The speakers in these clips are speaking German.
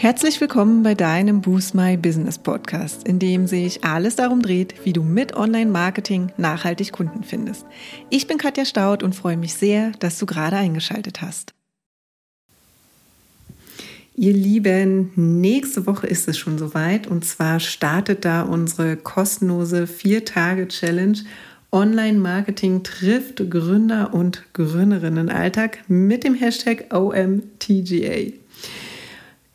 Herzlich willkommen bei deinem Boost My Business Podcast, in dem sich alles darum dreht, wie du mit Online-Marketing nachhaltig Kunden findest. Ich bin Katja Staud und freue mich sehr, dass du gerade eingeschaltet hast. Ihr Lieben, nächste Woche ist es schon soweit und zwar startet da unsere kostenlose 4-Tage-Challenge Online-Marketing trifft Gründer und Gründerinnen Alltag mit dem Hashtag OMTGA.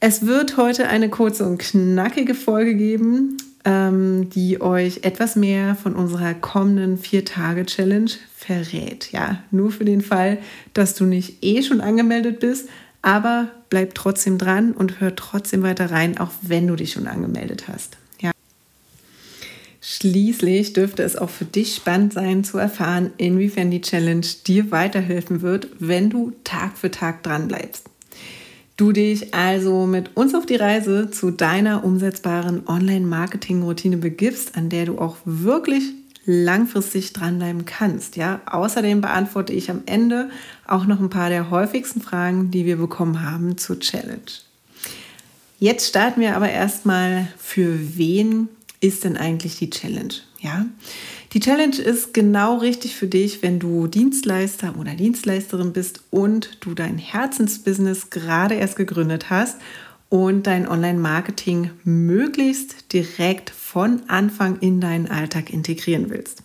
Es wird heute eine kurze und knackige Folge geben, ähm, die euch etwas mehr von unserer kommenden Vier-Tage-Challenge verrät. Ja, nur für den Fall, dass du nicht eh schon angemeldet bist, aber bleib trotzdem dran und hör trotzdem weiter rein, auch wenn du dich schon angemeldet hast. Ja. Schließlich dürfte es auch für dich spannend sein zu erfahren, inwiefern die Challenge dir weiterhelfen wird, wenn du Tag für Tag dran bleibst. Du dich also mit uns auf die Reise zu deiner umsetzbaren Online-Marketing-Routine begibst, an der du auch wirklich langfristig dranbleiben kannst. Ja, außerdem beantworte ich am Ende auch noch ein paar der häufigsten Fragen, die wir bekommen haben zur Challenge. Jetzt starten wir aber erstmal, für wen ist denn eigentlich die Challenge? Ja, die Challenge ist genau richtig für dich, wenn du Dienstleister oder Dienstleisterin bist und du dein Herzensbusiness gerade erst gegründet hast und dein Online-Marketing möglichst direkt von Anfang in deinen Alltag integrieren willst.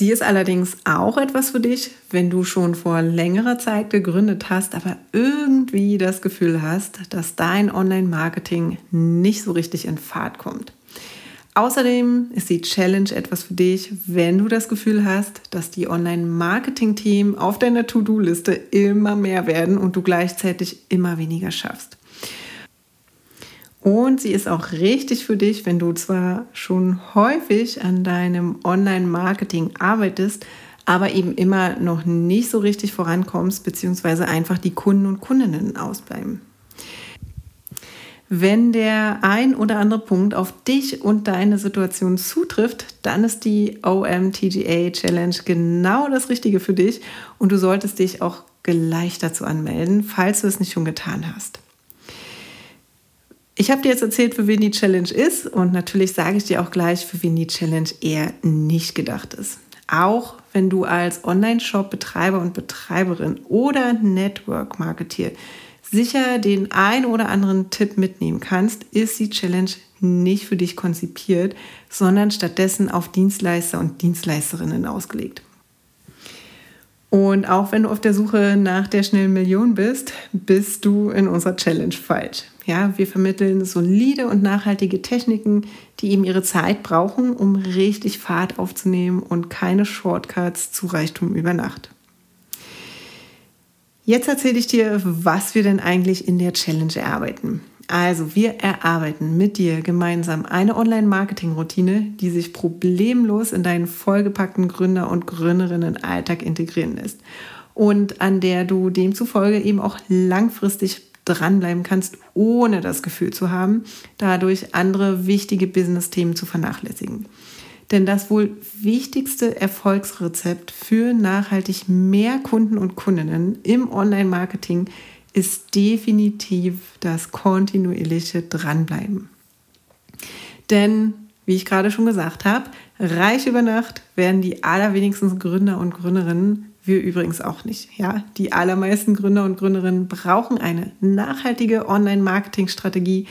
Sie ist allerdings auch etwas für dich, wenn du schon vor längerer Zeit gegründet hast, aber irgendwie das Gefühl hast, dass dein Online-Marketing nicht so richtig in Fahrt kommt. Außerdem ist die Challenge etwas für dich, wenn du das Gefühl hast, dass die Online-Marketing-Themen auf deiner To-Do-Liste immer mehr werden und du gleichzeitig immer weniger schaffst. Und sie ist auch richtig für dich, wenn du zwar schon häufig an deinem Online-Marketing arbeitest, aber eben immer noch nicht so richtig vorankommst, beziehungsweise einfach die Kunden und Kundinnen ausbleiben. Wenn der ein oder andere Punkt auf dich und deine Situation zutrifft, dann ist die OMTGA Challenge genau das Richtige für dich und du solltest dich auch gleich dazu anmelden, falls du es nicht schon getan hast. Ich habe dir jetzt erzählt, für wen die Challenge ist und natürlich sage ich dir auch gleich, für wen die Challenge eher nicht gedacht ist. Auch wenn du als Online-Shop-Betreiber und Betreiberin oder Network-Marketier sicher den ein oder anderen Tipp mitnehmen kannst, ist die Challenge nicht für dich konzipiert, sondern stattdessen auf Dienstleister und Dienstleisterinnen ausgelegt. Und auch wenn du auf der Suche nach der schnellen Million bist, bist du in unserer Challenge falsch. Ja, wir vermitteln solide und nachhaltige Techniken, die eben ihre Zeit brauchen, um richtig Fahrt aufzunehmen und keine Shortcuts zu Reichtum über Nacht. Jetzt erzähle ich dir, was wir denn eigentlich in der Challenge erarbeiten. Also, wir erarbeiten mit dir gemeinsam eine Online-Marketing-Routine, die sich problemlos in deinen vollgepackten Gründer- und Gründerinnen-Alltag integrieren lässt und an der du demzufolge eben auch langfristig dranbleiben kannst, ohne das Gefühl zu haben, dadurch andere wichtige Business-Themen zu vernachlässigen. Denn das wohl wichtigste Erfolgsrezept für nachhaltig mehr Kunden und Kundinnen im Online-Marketing ist definitiv das kontinuierliche Dranbleiben. Denn, wie ich gerade schon gesagt habe, reich über Nacht werden die allerwenigsten Gründer und Gründerinnen wir übrigens auch nicht. Ja, die allermeisten Gründer und Gründerinnen brauchen eine nachhaltige Online-Marketing-Strategie,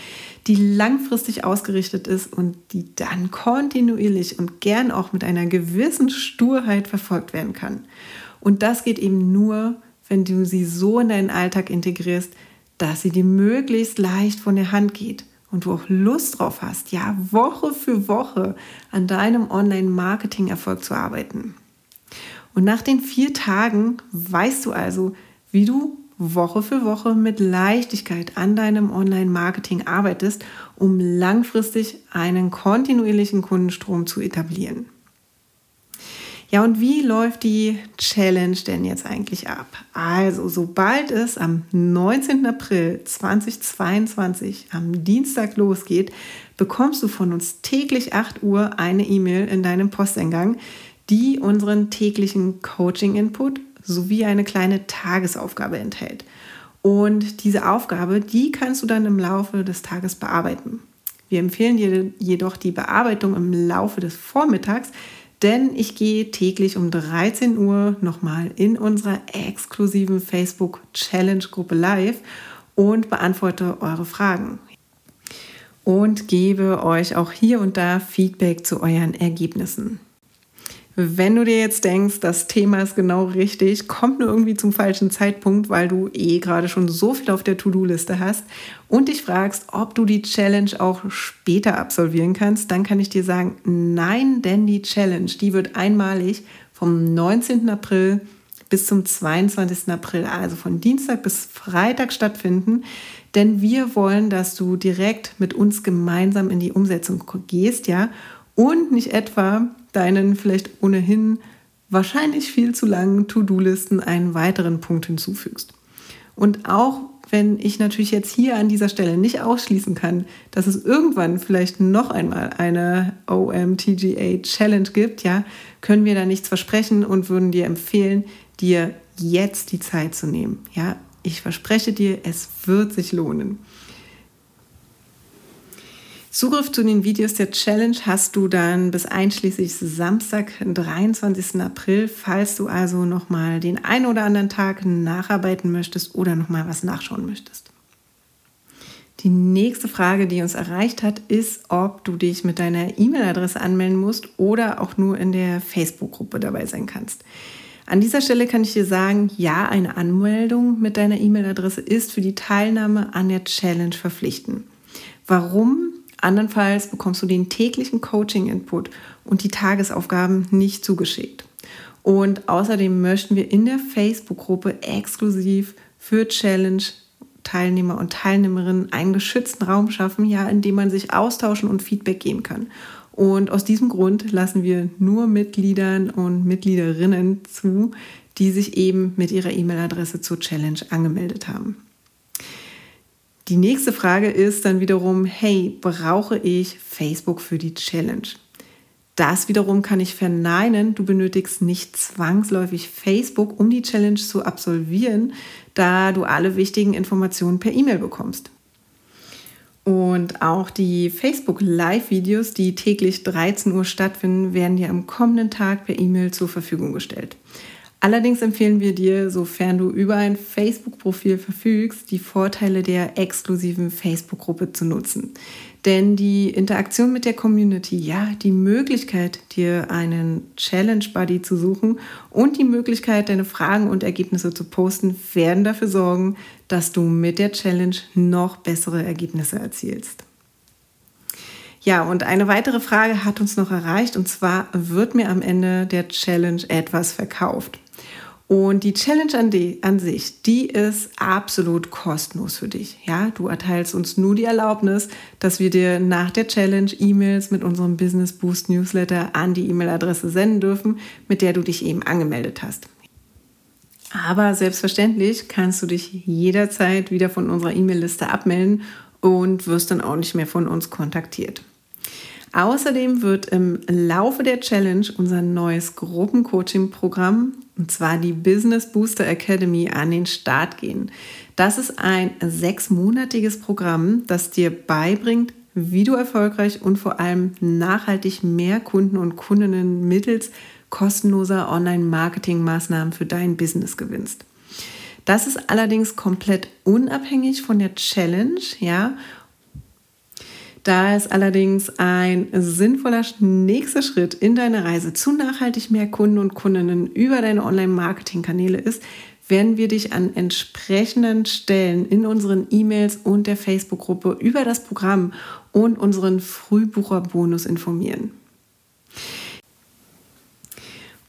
die langfristig ausgerichtet ist und die dann kontinuierlich und gern auch mit einer gewissen Sturheit verfolgt werden kann. Und das geht eben nur, wenn du sie so in deinen Alltag integrierst, dass sie dir möglichst leicht von der Hand geht und du auch Lust drauf hast, ja, Woche für Woche an deinem Online-Marketing-Erfolg zu arbeiten. Und nach den vier Tagen weißt du also, wie du Woche für Woche mit Leichtigkeit an deinem Online-Marketing arbeitest, um langfristig einen kontinuierlichen Kundenstrom zu etablieren. Ja, und wie läuft die Challenge denn jetzt eigentlich ab? Also, sobald es am 19. April 2022 am Dienstag losgeht, bekommst du von uns täglich 8 Uhr eine E-Mail in deinem Posteingang, die unseren täglichen Coaching-Input sowie eine kleine Tagesaufgabe enthält. Und diese Aufgabe, die kannst du dann im Laufe des Tages bearbeiten. Wir empfehlen dir jedoch die Bearbeitung im Laufe des Vormittags, denn ich gehe täglich um 13 Uhr nochmal in unserer exklusiven Facebook Challenge Gruppe live und beantworte eure Fragen. Und gebe euch auch hier und da Feedback zu euren Ergebnissen. Wenn du dir jetzt denkst, das Thema ist genau richtig, kommt nur irgendwie zum falschen Zeitpunkt, weil du eh gerade schon so viel auf der To-Do-Liste hast und dich fragst, ob du die Challenge auch später absolvieren kannst, dann kann ich dir sagen, nein, denn die Challenge, die wird einmalig vom 19. April bis zum 22. April, also von Dienstag bis Freitag stattfinden. Denn wir wollen, dass du direkt mit uns gemeinsam in die Umsetzung gehst, ja, und nicht etwa deinen vielleicht ohnehin wahrscheinlich viel zu langen To-Do-Listen einen weiteren Punkt hinzufügst. Und auch wenn ich natürlich jetzt hier an dieser Stelle nicht ausschließen kann, dass es irgendwann vielleicht noch einmal eine OMTGA Challenge gibt, ja, können wir da nichts versprechen und würden dir empfehlen, dir jetzt die Zeit zu nehmen. Ja, ich verspreche dir, es wird sich lohnen. Zugriff zu den Videos der Challenge hast du dann bis einschließlich Samstag, 23. April, falls du also nochmal den einen oder anderen Tag nacharbeiten möchtest oder nochmal was nachschauen möchtest. Die nächste Frage, die uns erreicht hat, ist, ob du dich mit deiner E-Mail-Adresse anmelden musst oder auch nur in der Facebook-Gruppe dabei sein kannst. An dieser Stelle kann ich dir sagen, ja, eine Anmeldung mit deiner E-Mail-Adresse ist für die Teilnahme an der Challenge verpflichtend. Warum? Andernfalls bekommst du den täglichen Coaching-Input und die Tagesaufgaben nicht zugeschickt. Und außerdem möchten wir in der Facebook-Gruppe exklusiv für Challenge Teilnehmer und Teilnehmerinnen einen geschützten Raum schaffen, ja, in dem man sich austauschen und Feedback geben kann. Und aus diesem Grund lassen wir nur Mitgliedern und Mitgliederinnen zu, die sich eben mit ihrer E-Mail-Adresse zur Challenge angemeldet haben. Die nächste Frage ist dann wiederum, hey, brauche ich Facebook für die Challenge? Das wiederum kann ich verneinen. Du benötigst nicht zwangsläufig Facebook, um die Challenge zu absolvieren, da du alle wichtigen Informationen per E-Mail bekommst. Und auch die Facebook Live-Videos, die täglich 13 Uhr stattfinden, werden dir am kommenden Tag per E-Mail zur Verfügung gestellt. Allerdings empfehlen wir dir, sofern du über ein Facebook-Profil verfügst, die Vorteile der exklusiven Facebook-Gruppe zu nutzen. Denn die Interaktion mit der Community, ja, die Möglichkeit, dir einen Challenge Buddy zu suchen und die Möglichkeit, deine Fragen und Ergebnisse zu posten, werden dafür sorgen, dass du mit der Challenge noch bessere Ergebnisse erzielst. Ja, und eine weitere Frage hat uns noch erreicht, und zwar wird mir am Ende der Challenge etwas verkauft. Und die Challenge an, die, an sich, die ist absolut kostenlos für dich. Ja, du erteilst uns nur die Erlaubnis, dass wir dir nach der Challenge E-Mails mit unserem Business Boost Newsletter an die E-Mail-Adresse senden dürfen, mit der du dich eben angemeldet hast. Aber selbstverständlich kannst du dich jederzeit wieder von unserer E-Mail-Liste abmelden und wirst dann auch nicht mehr von uns kontaktiert. Außerdem wird im Laufe der Challenge unser neues Gruppencoaching-Programm, und zwar die Business Booster Academy, an den Start gehen. Das ist ein sechsmonatiges Programm, das dir beibringt, wie du erfolgreich und vor allem nachhaltig mehr Kunden und Kundinnen mittels kostenloser Online-Marketing-Maßnahmen für dein Business gewinnst. Das ist allerdings komplett unabhängig von der Challenge, ja, da ist allerdings ein sinnvoller nächster Schritt in deiner Reise zu nachhaltig mehr Kunden und Kundinnen über deine Online-Marketing-Kanäle ist, werden wir dich an entsprechenden Stellen in unseren E-Mails und der Facebook-Gruppe über das Programm und unseren Frühbucherbonus informieren.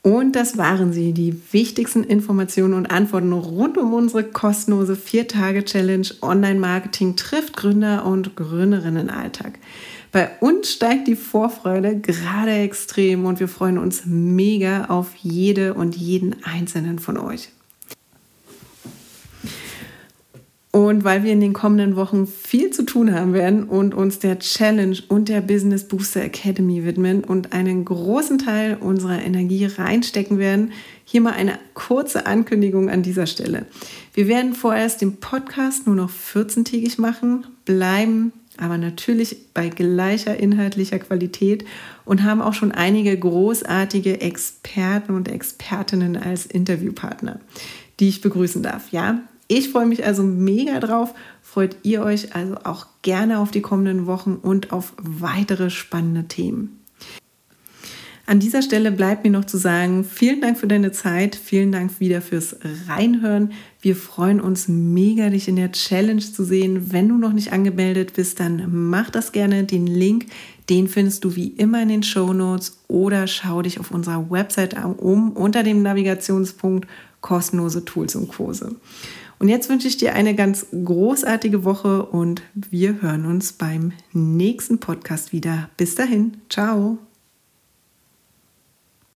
Und das waren sie, die wichtigsten Informationen und Antworten rund um unsere kostenlose 4-Tage-Challenge Online-Marketing trifft Gründer und Gründerinnen-Alltag. Bei uns steigt die Vorfreude gerade extrem und wir freuen uns mega auf jede und jeden einzelnen von euch. Und weil wir in den kommenden Wochen viel zu tun haben werden und uns der Challenge und der Business Booster Academy widmen und einen großen Teil unserer Energie reinstecken werden, hier mal eine kurze Ankündigung an dieser Stelle. Wir werden vorerst den Podcast nur noch 14-tägig machen, bleiben aber natürlich bei gleicher inhaltlicher Qualität und haben auch schon einige großartige Experten und Expertinnen als Interviewpartner, die ich begrüßen darf. Ja, ich freue mich also mega drauf. Freut ihr euch also auch gerne auf die kommenden Wochen und auf weitere spannende Themen. An dieser Stelle bleibt mir noch zu sagen, vielen Dank für deine Zeit, vielen Dank wieder fürs Reinhören. Wir freuen uns mega, dich in der Challenge zu sehen. Wenn du noch nicht angemeldet bist, dann mach das gerne. Den Link, den findest du wie immer in den Show Notes oder schau dich auf unserer Website um unter dem Navigationspunkt kostenlose Tools und Kurse. Und jetzt wünsche ich dir eine ganz großartige Woche und wir hören uns beim nächsten Podcast wieder. Bis dahin, ciao.